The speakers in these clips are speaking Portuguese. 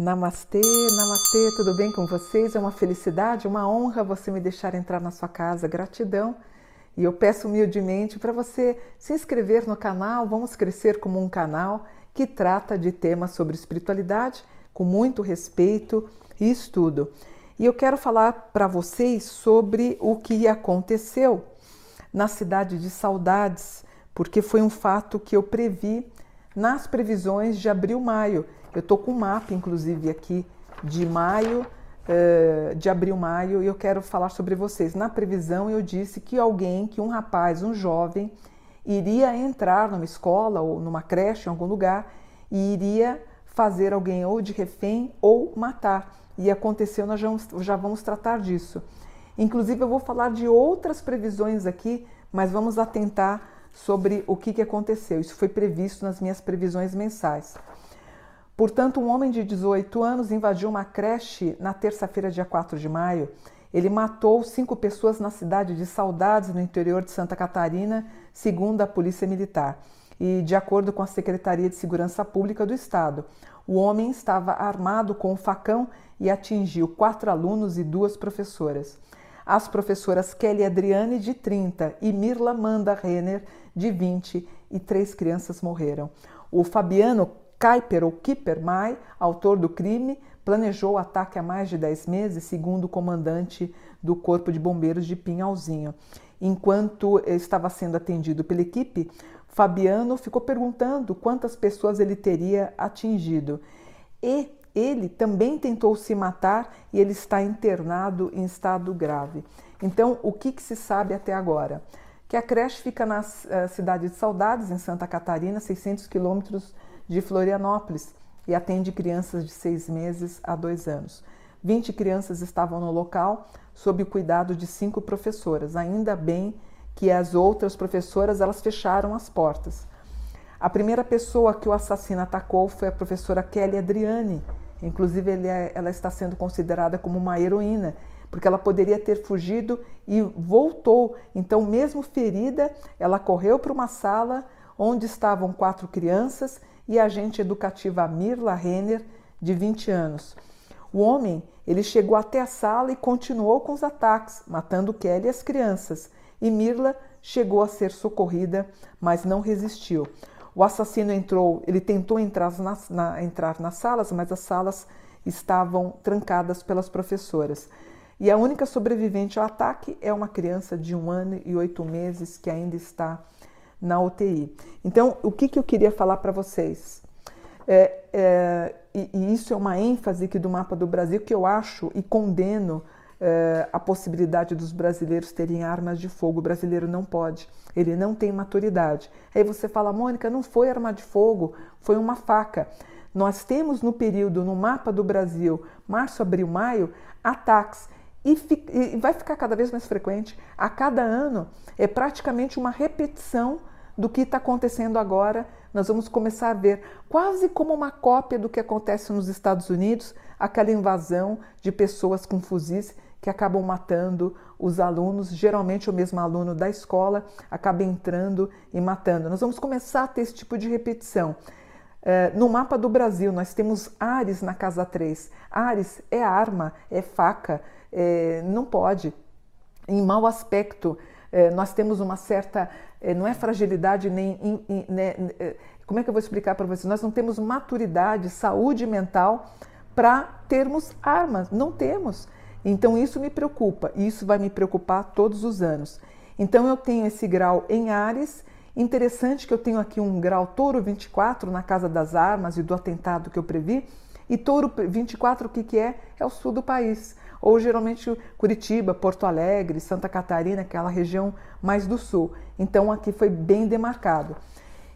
Namastê, namastê, tudo bem com vocês? É uma felicidade, uma honra você me deixar entrar na sua casa, gratidão. E eu peço humildemente para você se inscrever no canal, vamos crescer como um canal que trata de temas sobre espiritualidade com muito respeito e estudo. E eu quero falar para vocês sobre o que aconteceu na cidade de Saudades, porque foi um fato que eu previ nas previsões de abril-maio eu estou com um mapa, inclusive, aqui de maio, uh, de abril-maio, e eu quero falar sobre vocês. Na previsão, eu disse que alguém, que um rapaz, um jovem, iria entrar numa escola ou numa creche, em algum lugar, e iria fazer alguém ou de refém ou matar. E aconteceu, nós já vamos, já vamos tratar disso. Inclusive, eu vou falar de outras previsões aqui, mas vamos atentar sobre o que, que aconteceu. Isso foi previsto nas minhas previsões mensais. Portanto, um homem de 18 anos invadiu uma creche na terça-feira, dia 4 de maio. Ele matou cinco pessoas na cidade de Saudades, no interior de Santa Catarina, segundo a Polícia Militar. E, de acordo com a Secretaria de Segurança Pública do Estado, o homem estava armado com um facão e atingiu quatro alunos e duas professoras. As professoras Kelly Adriane, de 30, e Mirla Manda Renner, de 20, e três crianças morreram. O Fabiano Kuiper ou Kipper Mai, autor do crime, planejou o ataque há mais de 10 meses, segundo o comandante do Corpo de Bombeiros de Pinhalzinho. Enquanto estava sendo atendido pela equipe, Fabiano ficou perguntando quantas pessoas ele teria atingido. E ele também tentou se matar e ele está internado em estado grave. Então, o que, que se sabe até agora? Que a creche fica na uh, cidade de Saudades, em Santa Catarina, 600 quilômetros de Florianópolis e atende crianças de seis meses a dois anos. 20 crianças estavam no local sob o cuidado de cinco professoras. Ainda bem que as outras professoras elas fecharam as portas. A primeira pessoa que o assassino atacou foi a professora Kelly Adriane. Inclusive, é, ela está sendo considerada como uma heroína, porque ela poderia ter fugido e voltou. Então, mesmo ferida, ela correu para uma sala onde estavam quatro crianças e agente educativa Mirla Renner, de 20 anos. O homem ele chegou até a sala e continuou com os ataques, matando Kelly e as crianças. E Mirla chegou a ser socorrida, mas não resistiu. O assassino entrou, ele tentou entrar nas, na, entrar nas salas, mas as salas estavam trancadas pelas professoras. E a única sobrevivente ao ataque é uma criança de um ano e oito meses que ainda está na UTI. Então, o que, que eu queria falar para vocês? É, é, e, e, isso é uma ênfase aqui do mapa do Brasil que eu acho e condeno é, a possibilidade dos brasileiros terem armas de fogo. O brasileiro não pode, ele não tem maturidade. Aí você fala, Mônica, não foi arma de fogo, foi uma faca. Nós temos no período, no mapa do Brasil, março, abril, maio, ataques e, e vai ficar cada vez mais frequente. A cada ano é praticamente uma repetição do que está acontecendo agora. Nós vamos começar a ver quase como uma cópia do que acontece nos Estados Unidos, aquela invasão de pessoas com fuzis que acabam matando os alunos, geralmente o mesmo aluno da escola acaba entrando e matando. Nós vamos começar a ter esse tipo de repetição. É, no mapa do Brasil, nós temos Ares na casa 3. Ares é arma, é faca, é, não pode. Em mau aspecto, é, nós temos uma certa, é, não é fragilidade nem, in, in, né, é, como é que eu vou explicar para vocês? Nós não temos maturidade, saúde mental para termos armas, não temos. Então isso me preocupa, e isso vai me preocupar todos os anos. Então eu tenho esse grau em Ares, interessante que eu tenho aqui um grau touro 24 na casa das armas e do atentado que eu previ, e touro 24 o que, que é? É o sul do país ou geralmente Curitiba, Porto Alegre, Santa Catarina, aquela região mais do sul. Então aqui foi bem demarcado.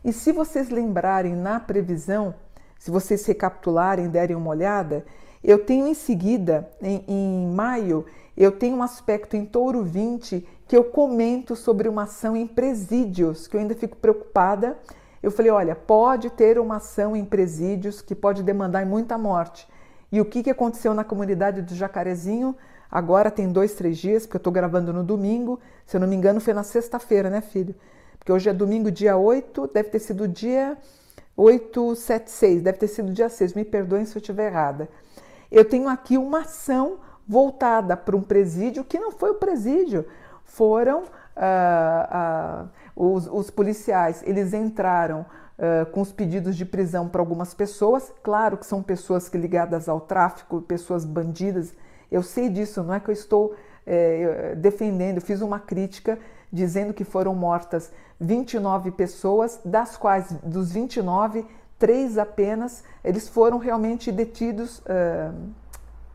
E se vocês lembrarem na previsão, se vocês recapitularem, derem uma olhada, eu tenho em seguida, em, em maio, eu tenho um aspecto em Touro 20 que eu comento sobre uma ação em presídios, que eu ainda fico preocupada. Eu falei, olha, pode ter uma ação em presídios que pode demandar muita morte. E o que, que aconteceu na comunidade do Jacarezinho? Agora tem dois, três dias, porque eu estou gravando no domingo. Se eu não me engano, foi na sexta-feira, né, filho? Porque hoje é domingo, dia 8, deve ter sido dia 876, deve ter sido dia 6. Me perdoem se eu estiver errada. Eu tenho aqui uma ação voltada para um presídio que não foi o presídio, foram ah, ah, os, os, policiais. Eles entraram ah, com os pedidos de prisão para algumas pessoas, claro que são pessoas que ligadas ao tráfico, pessoas bandidas. Eu sei disso, não é que eu estou é, defendendo, eu fiz uma crítica dizendo que foram mortas 29 pessoas, das quais dos 29, três apenas, eles foram realmente detidos, uh,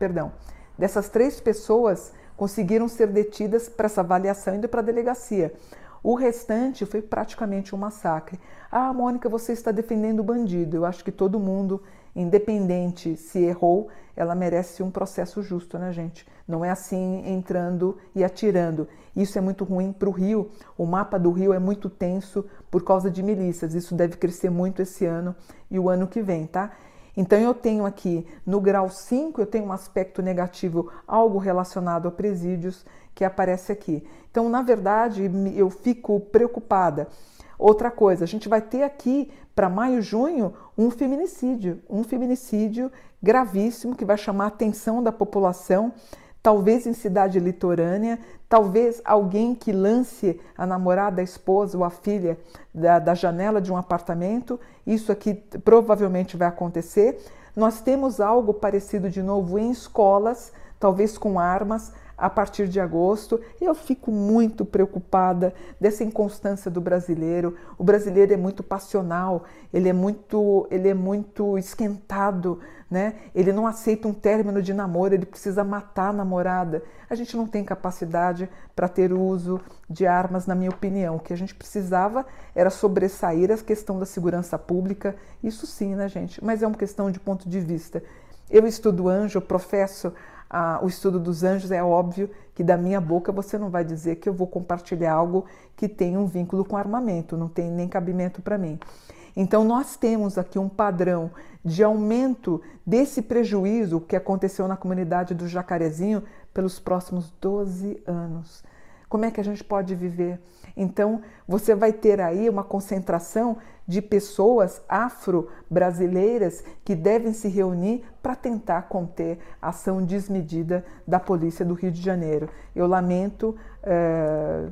perdão, dessas três pessoas conseguiram ser detidas para essa avaliação indo para a delegacia. O restante foi praticamente um massacre. Ah, Mônica, você está defendendo o bandido. Eu acho que todo mundo, independente se errou, ela merece um processo justo, né, gente? Não é assim entrando e atirando. Isso é muito ruim para o Rio. O mapa do Rio é muito tenso por causa de milícias. Isso deve crescer muito esse ano e o ano que vem, tá? Então eu tenho aqui no grau 5, eu tenho um aspecto negativo, algo relacionado a presídios que aparece aqui. Então, na verdade, eu fico preocupada. Outra coisa, a gente vai ter aqui para maio, junho, um feminicídio, um feminicídio gravíssimo que vai chamar a atenção da população, talvez em cidade litorânea, talvez alguém que lance a namorada, a esposa ou a filha da, da janela de um apartamento. Isso aqui provavelmente vai acontecer. Nós temos algo parecido de novo em escolas, talvez com armas a partir de agosto. Eu fico muito preocupada dessa inconstância do brasileiro. O brasileiro é muito passional, ele é muito, ele é muito esquentado, né? Ele não aceita um término de namoro, ele precisa matar a namorada. A gente não tem capacidade para ter uso de armas, na minha opinião. O que a gente precisava era sobressair a questão da segurança pública. Isso sim, né, gente? Mas é uma questão de ponto de vista. Eu estudo anjo, eu professo o estudo dos anjos, é óbvio que da minha boca você não vai dizer que eu vou compartilhar algo que tem um vínculo com armamento, não tem nem cabimento para mim. Então, nós temos aqui um padrão de aumento desse prejuízo que aconteceu na comunidade do Jacarezinho pelos próximos 12 anos. Como é que a gente pode viver? Então, você vai ter aí uma concentração de pessoas afro-brasileiras que devem se reunir para tentar conter a ação desmedida da polícia do Rio de Janeiro. Eu lamento é,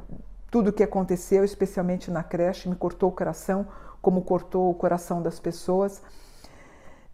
tudo o que aconteceu, especialmente na creche, me cortou o coração, como cortou o coração das pessoas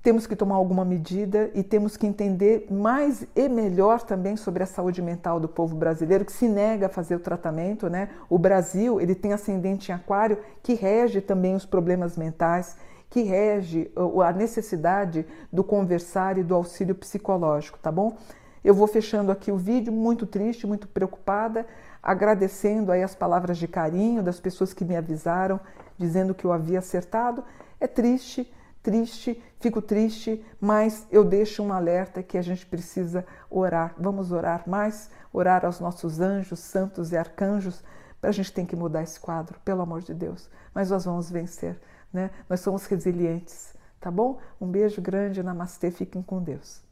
temos que tomar alguma medida e temos que entender mais e melhor também sobre a saúde mental do povo brasileiro que se nega a fazer o tratamento, né? O Brasil, ele tem ascendente em aquário que rege também os problemas mentais, que rege a necessidade do conversar e do auxílio psicológico, tá bom? Eu vou fechando aqui o vídeo, muito triste, muito preocupada, agradecendo aí as palavras de carinho das pessoas que me avisaram, dizendo que eu havia acertado. É triste, triste, fico triste, mas eu deixo um alerta que a gente precisa orar. Vamos orar mais, orar aos nossos anjos, santos e arcanjos, para a gente tem que mudar esse quadro, pelo amor de Deus. Mas nós vamos vencer, né? Nós somos resilientes, tá bom? Um beijo grande, namastê, fiquem com Deus.